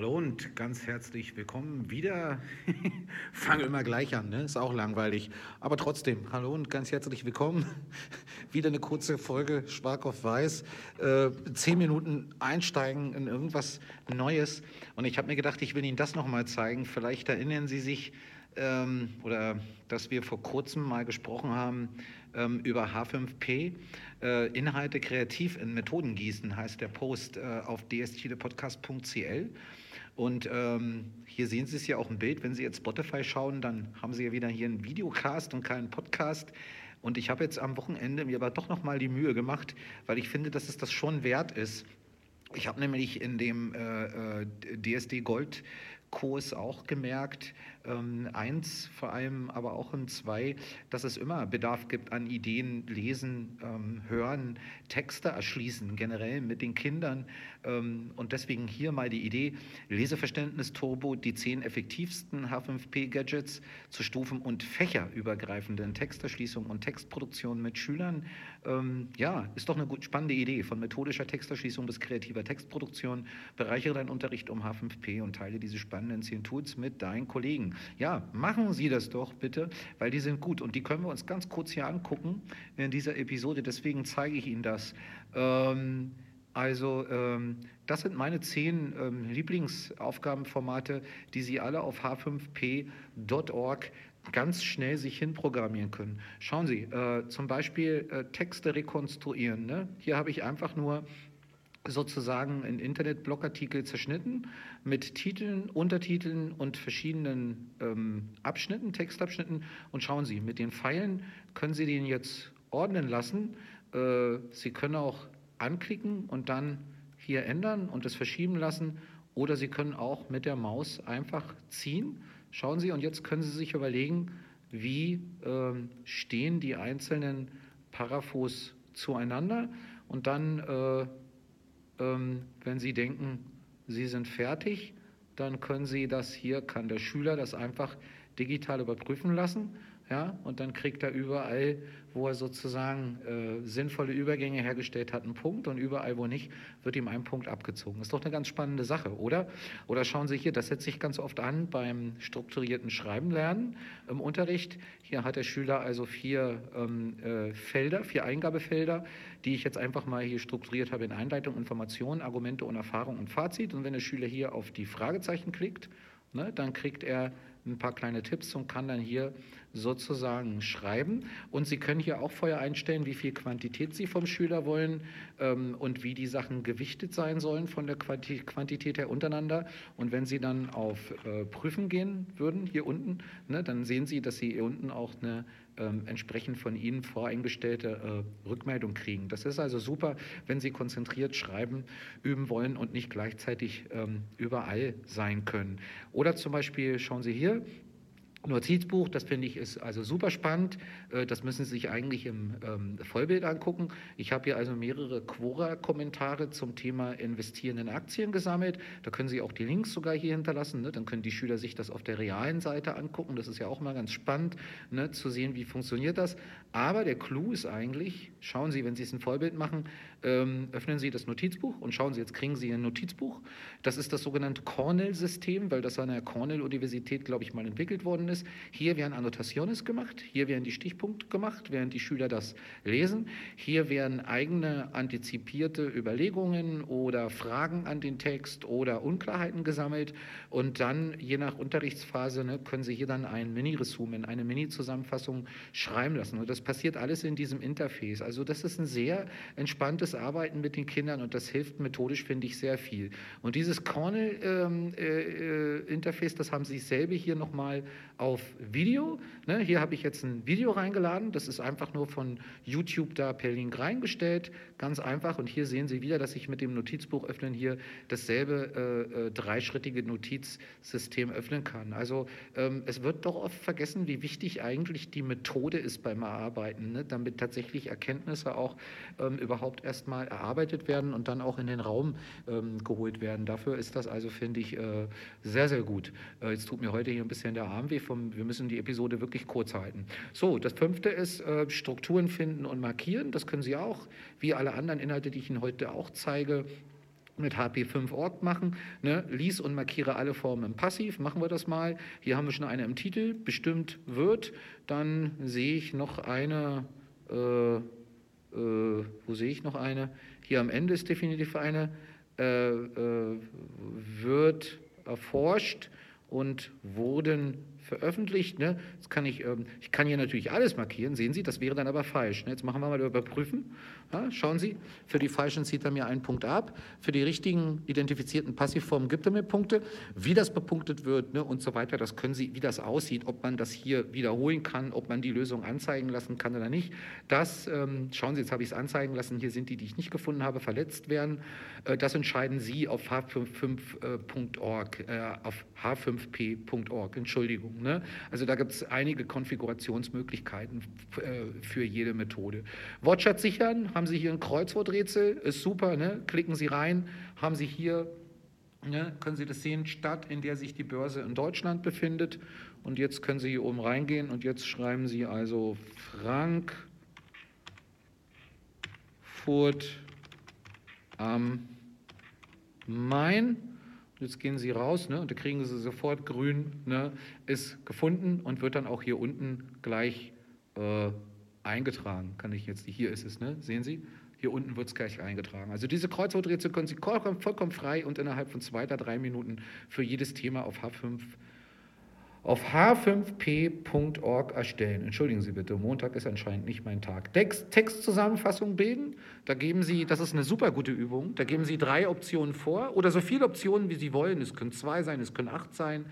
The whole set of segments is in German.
Hallo und ganz herzlich willkommen wieder. Fange immer gleich an, ne? ist auch langweilig. Aber trotzdem, hallo und ganz herzlich willkommen. wieder eine kurze Folge Schwark auf Weiß. Äh, zehn Minuten einsteigen in irgendwas Neues. Und ich habe mir gedacht, ich will Ihnen das nochmal zeigen. Vielleicht erinnern Sie sich, ähm, oder dass wir vor kurzem mal gesprochen haben ähm, über H5P. Äh, Inhalte kreativ in Methoden gießen heißt der Post äh, auf dschilepodcast.cl. Und ähm, hier sehen Sie es ja auch im Bild. Wenn Sie jetzt Spotify schauen, dann haben Sie ja wieder hier einen Videocast und keinen Podcast. Und ich habe jetzt am Wochenende mir aber doch nochmal die Mühe gemacht, weil ich finde, dass es das schon wert ist. Ich habe nämlich in dem äh, äh DSD Gold Kurs auch gemerkt, eins vor allem, aber auch in zwei, dass es immer Bedarf gibt an Ideen, lesen, ähm, hören, Texte erschließen, generell mit den Kindern. Ähm, und deswegen hier mal die Idee, Leseverständnis Turbo, die zehn effektivsten H5P-Gadgets zu Stufen- und fächerübergreifenden Texterschließung und Textproduktion mit Schülern. Ähm, ja, ist doch eine gut spannende Idee, von methodischer Texterschließung bis kreativer Textproduktion. Bereichere deinen Unterricht um H5P und teile diese spannenden zehn Tools mit deinen Kollegen. Ja, machen Sie das doch bitte, weil die sind gut und die können wir uns ganz kurz hier angucken in dieser Episode. Deswegen zeige ich Ihnen das. Ähm, also ähm, das sind meine zehn ähm, Lieblingsaufgabenformate, die Sie alle auf h5p.org ganz schnell sich hinprogrammieren können. Schauen Sie, äh, zum Beispiel äh, Texte rekonstruieren. Ne? Hier habe ich einfach nur sozusagen einen Internetblogartikel zerschnitten mit Titeln, Untertiteln und verschiedenen ähm, Abschnitten, Textabschnitten. Und schauen Sie, mit den Pfeilen können Sie den jetzt ordnen lassen. Äh, Sie können auch anklicken und dann hier ändern und es verschieben lassen. Oder Sie können auch mit der Maus einfach ziehen. Schauen Sie, und jetzt können Sie sich überlegen, wie äh, stehen die einzelnen Paraphos zueinander. Und dann äh, wenn Sie denken, Sie sind fertig, dann können Sie das hier, kann der Schüler das einfach digital überprüfen lassen. Ja, und dann kriegt er überall wo er sozusagen äh, sinnvolle Übergänge hergestellt hat, einen Punkt und überall, wo nicht, wird ihm ein Punkt abgezogen. Ist doch eine ganz spannende Sache, oder? Oder schauen Sie hier, das setzt sich ganz oft an beim strukturierten Schreiben lernen im Unterricht. Hier hat der Schüler also vier ähm, äh, Felder, vier Eingabefelder, die ich jetzt einfach mal hier strukturiert habe in Einleitung, Informationen, Argumente und Erfahrung und Fazit. Und wenn der Schüler hier auf die Fragezeichen klickt, ne, dann kriegt er ein paar kleine Tipps und kann dann hier sozusagen schreiben. Und Sie können hier auch vorher einstellen, wie viel Quantität Sie vom Schüler wollen ähm, und wie die Sachen gewichtet sein sollen von der Quantität her untereinander. Und wenn Sie dann auf äh, Prüfen gehen würden, hier unten, ne, dann sehen Sie, dass Sie hier unten auch eine ähm, entsprechend von Ihnen voreingestellte äh, Rückmeldung kriegen. Das ist also super, wenn Sie konzentriert schreiben, üben wollen und nicht gleichzeitig ähm, überall sein können. Oder zum Beispiel schauen Sie hier, Notizbuch, das finde ich ist also super spannend. Äh, das müssen Sie sich eigentlich im ähm, Vollbild angucken. Ich habe hier also mehrere Quora-Kommentare zum Thema Investieren in Aktien gesammelt. Da können Sie auch die Links sogar hier hinterlassen. Ne? Dann können die Schüler sich das auf der realen Seite angucken. Das ist ja auch mal ganz spannend ne? zu sehen, wie funktioniert das. Aber der Clou ist eigentlich, schauen Sie, wenn Sie es in Vollbild machen, ähm, öffnen Sie das Notizbuch und schauen Sie, jetzt kriegen Sie ein Notizbuch. Das ist das sogenannte Cornell-System, weil das an der Cornell-Universität, glaube ich, mal entwickelt worden ist. Hier werden Annotaciones gemacht, hier werden die Stichpunkte gemacht, während die Schüler das lesen. Hier werden eigene antizipierte Überlegungen oder Fragen an den Text oder Unklarheiten gesammelt und dann, je nach Unterrichtsphase, ne, können Sie hier dann ein Mini-Resumen, eine Mini-Zusammenfassung schreiben lassen. Und das passiert alles in diesem Interface. Also das ist ein sehr entspanntes das Arbeiten mit den Kindern und das hilft methodisch, finde ich, sehr viel. Und dieses Cornell-Interface, ähm, äh, das haben Sie selber hier nochmal auf Video. Ne? Hier habe ich jetzt ein Video reingeladen, das ist einfach nur von YouTube da per Link reingestellt, ganz einfach. Und hier sehen Sie wieder, dass ich mit dem Notizbuch öffnen hier dasselbe äh, äh, dreischrittige Notizsystem öffnen kann. Also ähm, es wird doch oft vergessen, wie wichtig eigentlich die Methode ist beim Erarbeiten, ne? damit tatsächlich Erkenntnisse auch ähm, überhaupt erst erstmal erarbeitet werden und dann auch in den Raum ähm, geholt werden. Dafür ist das also, finde ich, äh, sehr, sehr gut. Äh, jetzt tut mir heute hier ein bisschen der Arm weh. Vom, wir müssen die Episode wirklich kurz halten. So, das fünfte ist äh, Strukturen finden und markieren. Das können Sie auch, wie alle anderen Inhalte, die ich Ihnen heute auch zeige mit HP5.org machen. Ne? Lies und markiere alle Formen im Passiv. Machen wir das mal. Hier haben wir schon eine im Titel. Bestimmt wird. Dann sehe ich noch eine. Äh, äh, wo sehe ich noch eine? Hier am Ende ist definitiv eine. Äh, äh wird erforscht und wurden veröffentlicht. Ne? Jetzt kann ich, ähm, ich kann hier natürlich alles markieren, sehen Sie, das wäre dann aber falsch. Ne? Jetzt machen wir mal überprüfen. Ja, schauen Sie, für die falschen zieht er mir einen Punkt ab, für die richtigen identifizierten Passivformen gibt er mir Punkte. Wie das bepunktet wird ne, und so weiter, das können Sie, wie das aussieht, ob man das hier wiederholen kann, ob man die Lösung anzeigen lassen kann oder nicht. Das, ähm, schauen Sie, jetzt habe ich es anzeigen lassen, hier sind die, die ich nicht gefunden habe, verletzt werden. Äh, das entscheiden Sie auf h5.org, äh, auf h5p.org, Entschuldigung. Ne? Also da gibt es einige Konfigurationsmöglichkeiten äh, für jede Methode. Wortschatz sichern, haben Sie hier ein Kreuzworträtsel, ist super, ne? klicken Sie rein, haben Sie hier, ne? können Sie das sehen, Stadt, in der sich die Börse in Deutschland befindet. Und jetzt können Sie hier oben reingehen und jetzt schreiben Sie also Frankfurt am Main. Jetzt gehen Sie raus ne, und da kriegen Sie sofort grün, ne, ist gefunden und wird dann auch hier unten gleich äh, eingetragen. Kann ich jetzt, hier ist es, ne? sehen Sie? Hier unten wird es gleich eingetragen. Also diese Kreuzworträtsel können Sie vollkommen, vollkommen frei und innerhalb von zwei oder drei Minuten für jedes Thema auf H5 auf h5p.org erstellen. Entschuldigen Sie bitte, Montag ist anscheinend nicht mein Tag. Text, Textzusammenfassung bilden, da geben Sie, das ist eine super gute Übung, da geben Sie drei Optionen vor oder so viele Optionen, wie Sie wollen. Es können zwei sein, es können acht sein.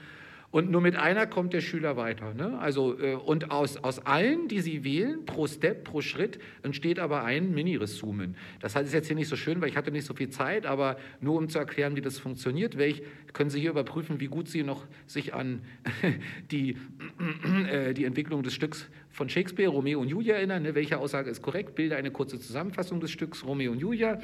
Und nur mit einer kommt der Schüler weiter. Ne? Also, äh, und aus, aus allen, die Sie wählen, pro Step, pro Schritt, entsteht aber ein Mini-Resumen. Das ist jetzt hier nicht so schön, weil ich hatte nicht so viel Zeit, aber nur um zu erklären, wie das funktioniert, welch, können Sie hier überprüfen, wie gut Sie noch sich an die, äh, die Entwicklung des Stücks von Shakespeare, Romeo und Julia erinnern. Ne? Welche Aussage ist korrekt? Bilde eine kurze Zusammenfassung des Stücks Romeo und Julia.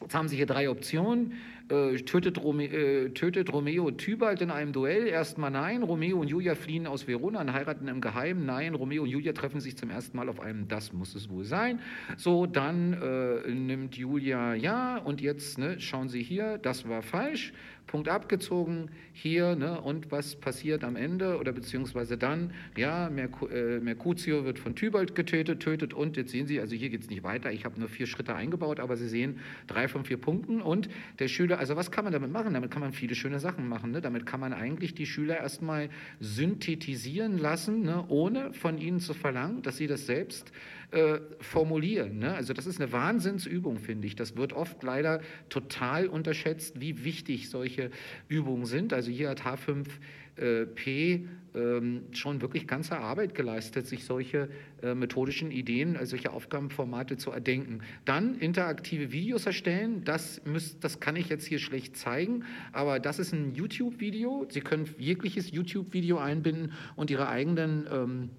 Jetzt haben Sie hier drei Optionen. Äh, tötet, Rome, äh, tötet, Romeo Tybalt in einem Duell? Erstmal nein. Romeo und Julia fliehen aus Verona und heiraten im Geheimen? Nein. Romeo und Julia treffen sich zum ersten Mal auf einem Das muss es wohl sein. So, dann äh, nimmt Julia ja und jetzt ne, schauen Sie hier, das war falsch. Punkt abgezogen hier, ne, und was passiert am Ende oder beziehungsweise dann, ja, Mercu äh, Mercutio wird von Tybalt getötet, tötet und jetzt sehen Sie, also hier geht es nicht weiter, ich habe nur vier Schritte eingebaut, aber Sie sehen drei von vier Punkten und der Schüler, also was kann man damit machen? Damit kann man viele schöne Sachen machen, ne? damit kann man eigentlich die Schüler erstmal synthetisieren lassen, ne, ohne von ihnen zu verlangen, dass sie das selbst äh, formulieren. Ne? Also das ist eine Wahnsinnsübung, finde ich. Das wird oft leider total unterschätzt, wie wichtig solche Übungen sind. Also hier hat H5 P ähm, schon wirklich ganze Arbeit geleistet, sich solche äh, methodischen Ideen, also solche Aufgabenformate zu erdenken. Dann interaktive Videos erstellen, das, müsst, das kann ich jetzt hier schlecht zeigen, aber das ist ein YouTube-Video. Sie können jegliches YouTube-Video einbinden und Ihre eigenen ähm,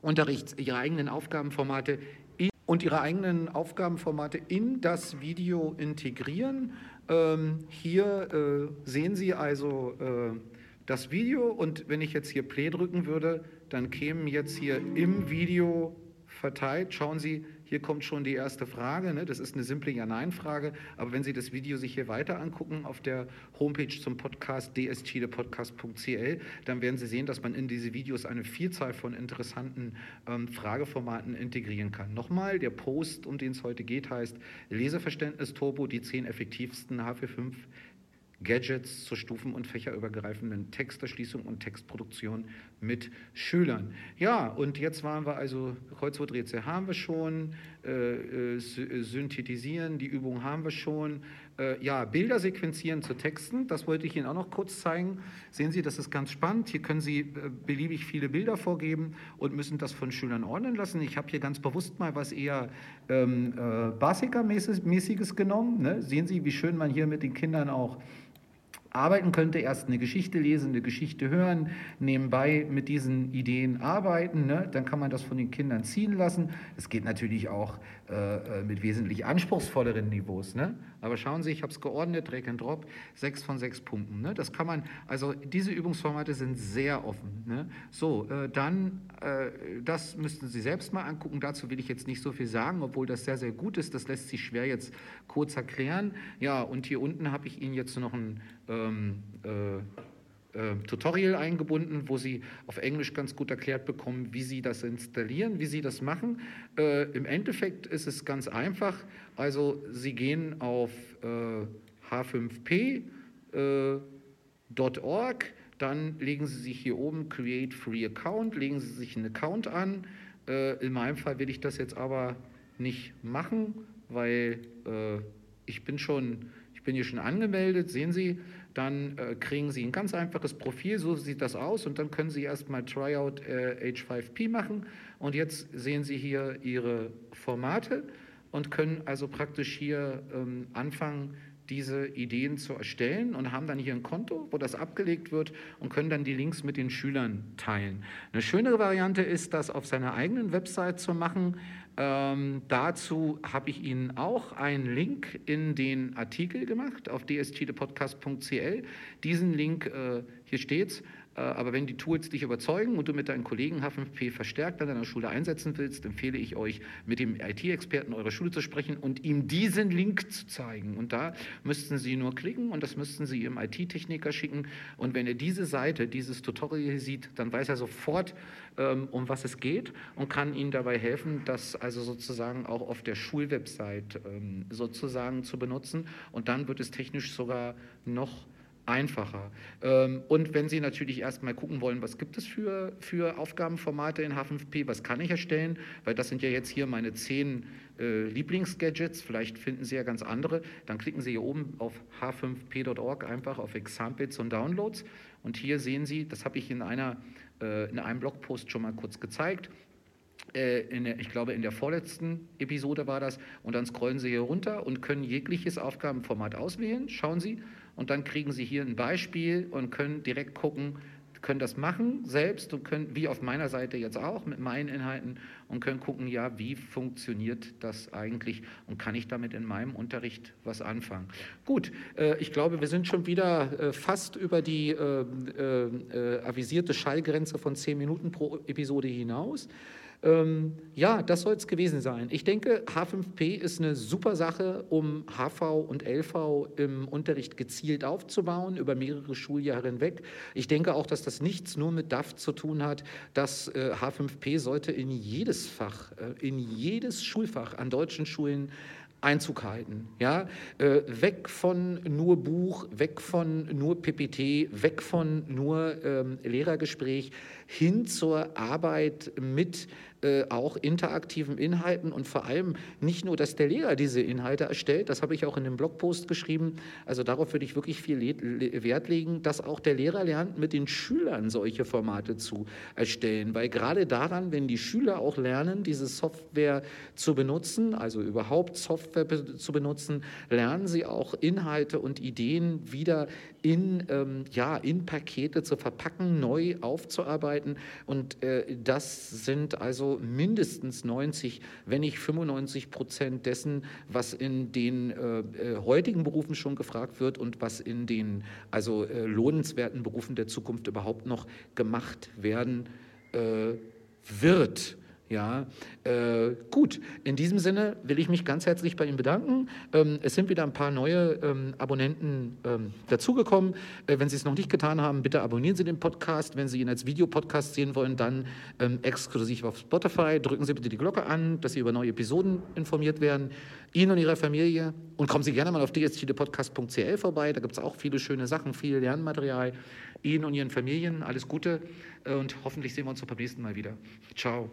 Unterrichts, ihre eigenen Aufgabenformate in, und ihre eigenen Aufgabenformate in das Video integrieren. Ähm, hier äh, sehen Sie also äh, das Video und wenn ich jetzt hier Play drücken würde, dann kämen jetzt hier im Video verteilt, schauen Sie, hier kommt schon die erste Frage. Ne? Das ist eine simple Ja-Nein-Frage. Aber wenn Sie das Video sich hier weiter angucken auf der Homepage zum Podcast dschidepodcast.cl, dann werden Sie sehen, dass man in diese Videos eine Vielzahl von interessanten ähm, Frageformaten integrieren kann. Nochmal, der Post, um den es heute geht, heißt Leseverständnis Turbo, die zehn effektivsten H45 Gadgets zur stufen- und fächerübergreifenden Texterschließung und Textproduktion mit Schülern. Ja, und jetzt waren wir also, Kreuzworträtsel haben wir schon, äh, äh, synthetisieren, die Übung haben wir schon. Äh, ja, Bilder sequenzieren zu Texten, das wollte ich Ihnen auch noch kurz zeigen. Sehen Sie, das ist ganz spannend. Hier können Sie äh, beliebig viele Bilder vorgeben und müssen das von Schülern ordnen lassen. Ich habe hier ganz bewusst mal was eher ähm, äh, Basiker-mäßiges genommen. Ne? Sehen Sie, wie schön man hier mit den Kindern auch arbeiten könnte, erst eine Geschichte lesen, eine Geschichte hören, nebenbei mit diesen Ideen arbeiten, ne? dann kann man das von den Kindern ziehen lassen. Es geht natürlich auch äh, äh, mit wesentlich anspruchsvolleren Niveaus. Ne? Aber schauen Sie, ich habe es geordnet, Drag and Drop, sechs von sechs Punkten. Ne? Das kann man, also diese Übungsformate sind sehr offen. Ne? So, äh, dann, äh, das müssten Sie selbst mal angucken. Dazu will ich jetzt nicht so viel sagen, obwohl das sehr, sehr gut ist. Das lässt sich schwer jetzt kurz erklären. Ja, und hier unten habe ich Ihnen jetzt noch ein ähm, äh, äh, Tutorial eingebunden, wo Sie auf Englisch ganz gut erklärt bekommen, wie Sie das installieren, wie Sie das machen. Äh, Im Endeffekt ist es ganz einfach. Also Sie gehen auf äh, h5p.org, äh, dann legen Sie sich hier oben Create Free Account, legen Sie sich einen Account an. Äh, in meinem Fall will ich das jetzt aber nicht machen, weil äh, ich bin schon, ich bin hier schon angemeldet, sehen Sie, dann äh, kriegen Sie ein ganz einfaches Profil, so sieht das aus und dann können Sie erstmal Tryout äh, H5P machen und jetzt sehen Sie hier Ihre Formate und können also praktisch hier ähm, anfangen, diese Ideen zu erstellen und haben dann hier ein Konto, wo das abgelegt wird und können dann die Links mit den Schülern teilen. Eine schönere Variante ist, das auf seiner eigenen Website zu machen. Ähm, dazu habe ich Ihnen auch einen Link in den Artikel gemacht auf dstdepodcast.cl. Diesen Link, äh, hier steht's, aber wenn die Tools dich überzeugen und du mit deinen Kollegen H5P verstärkt an deiner Schule einsetzen willst, empfehle ich euch, mit dem IT-Experten eurer Schule zu sprechen und ihm diesen Link zu zeigen. Und da müssten Sie nur klicken und das müssten Sie Ihrem IT-Techniker schicken. Und wenn er diese Seite, dieses Tutorial sieht, dann weiß er sofort, ähm, um was es geht und kann Ihnen dabei helfen, das also sozusagen auch auf der Schulwebsite ähm, sozusagen zu benutzen. Und dann wird es technisch sogar noch einfacher. Ähm, und wenn Sie natürlich erstmal gucken wollen, was gibt es für, für Aufgabenformate in H5P, was kann ich erstellen, weil das sind ja jetzt hier meine zehn äh, Lieblingsgadgets, vielleicht finden Sie ja ganz andere, dann klicken Sie hier oben auf h5p.org einfach auf Examples und Downloads. Und hier sehen Sie, das habe ich in, einer, äh, in einem Blogpost schon mal kurz gezeigt, der, ich glaube in der vorletzten Episode war das, und dann scrollen Sie hier runter und können jegliches Aufgabenformat auswählen, schauen Sie, und dann kriegen Sie hier ein Beispiel und können direkt gucken, können das machen selbst und können, wie auf meiner Seite jetzt auch mit meinen Inhalten und können gucken, ja, wie funktioniert das eigentlich und kann ich damit in meinem Unterricht was anfangen. Gut, äh, ich glaube, wir sind schon wieder äh, fast über die äh, äh, äh avisierte Schallgrenze von zehn Minuten pro Episode hinaus. Ähm, ja, das soll es gewesen sein. Ich denke, H5P ist eine super Sache, um HV und LV im Unterricht gezielt aufzubauen, über mehrere Schuljahre hinweg. Ich denke auch, dass das nichts nur mit DAF zu tun hat. Das äh, H5P sollte in jedes Fach, äh, in jedes Schulfach an deutschen Schulen Einzug halten. Ja? Äh, weg von nur Buch, weg von nur PPT, weg von nur ähm, Lehrergespräch, hin zur Arbeit mit äh, auch interaktiven Inhalten und vor allem nicht nur, dass der Lehrer diese Inhalte erstellt, das habe ich auch in dem Blogpost geschrieben, also darauf würde ich wirklich viel Wert legen, dass auch der Lehrer lernt, mit den Schülern solche Formate zu erstellen, weil gerade daran, wenn die Schüler auch lernen, diese Software zu benutzen, also überhaupt Software zu benutzen, lernen sie auch Inhalte und Ideen wieder in, ähm, ja, in Pakete zu verpacken, neu aufzuarbeiten. Und äh, das sind also mindestens 90, wenn nicht 95 Prozent dessen, was in den äh, äh, heutigen Berufen schon gefragt wird und was in den also äh, lohnenswerten Berufen der Zukunft überhaupt noch gemacht werden äh, wird. Ja, äh, gut. In diesem Sinne will ich mich ganz herzlich bei Ihnen bedanken. Ähm, es sind wieder ein paar neue ähm, Abonnenten ähm, dazugekommen. Äh, wenn Sie es noch nicht getan haben, bitte abonnieren Sie den Podcast. Wenn Sie ihn als Videopodcast sehen wollen, dann ähm, exklusiv auf Spotify. Drücken Sie bitte die Glocke an, dass Sie über neue Episoden informiert werden. Ihnen und Ihrer Familie. Und kommen Sie gerne mal auf dstdepodcast.cl vorbei. Da gibt es auch viele schöne Sachen, viel Lernmaterial. Ihnen und Ihren Familien alles Gute äh, und hoffentlich sehen wir uns beim nächsten Mal wieder. Ciao.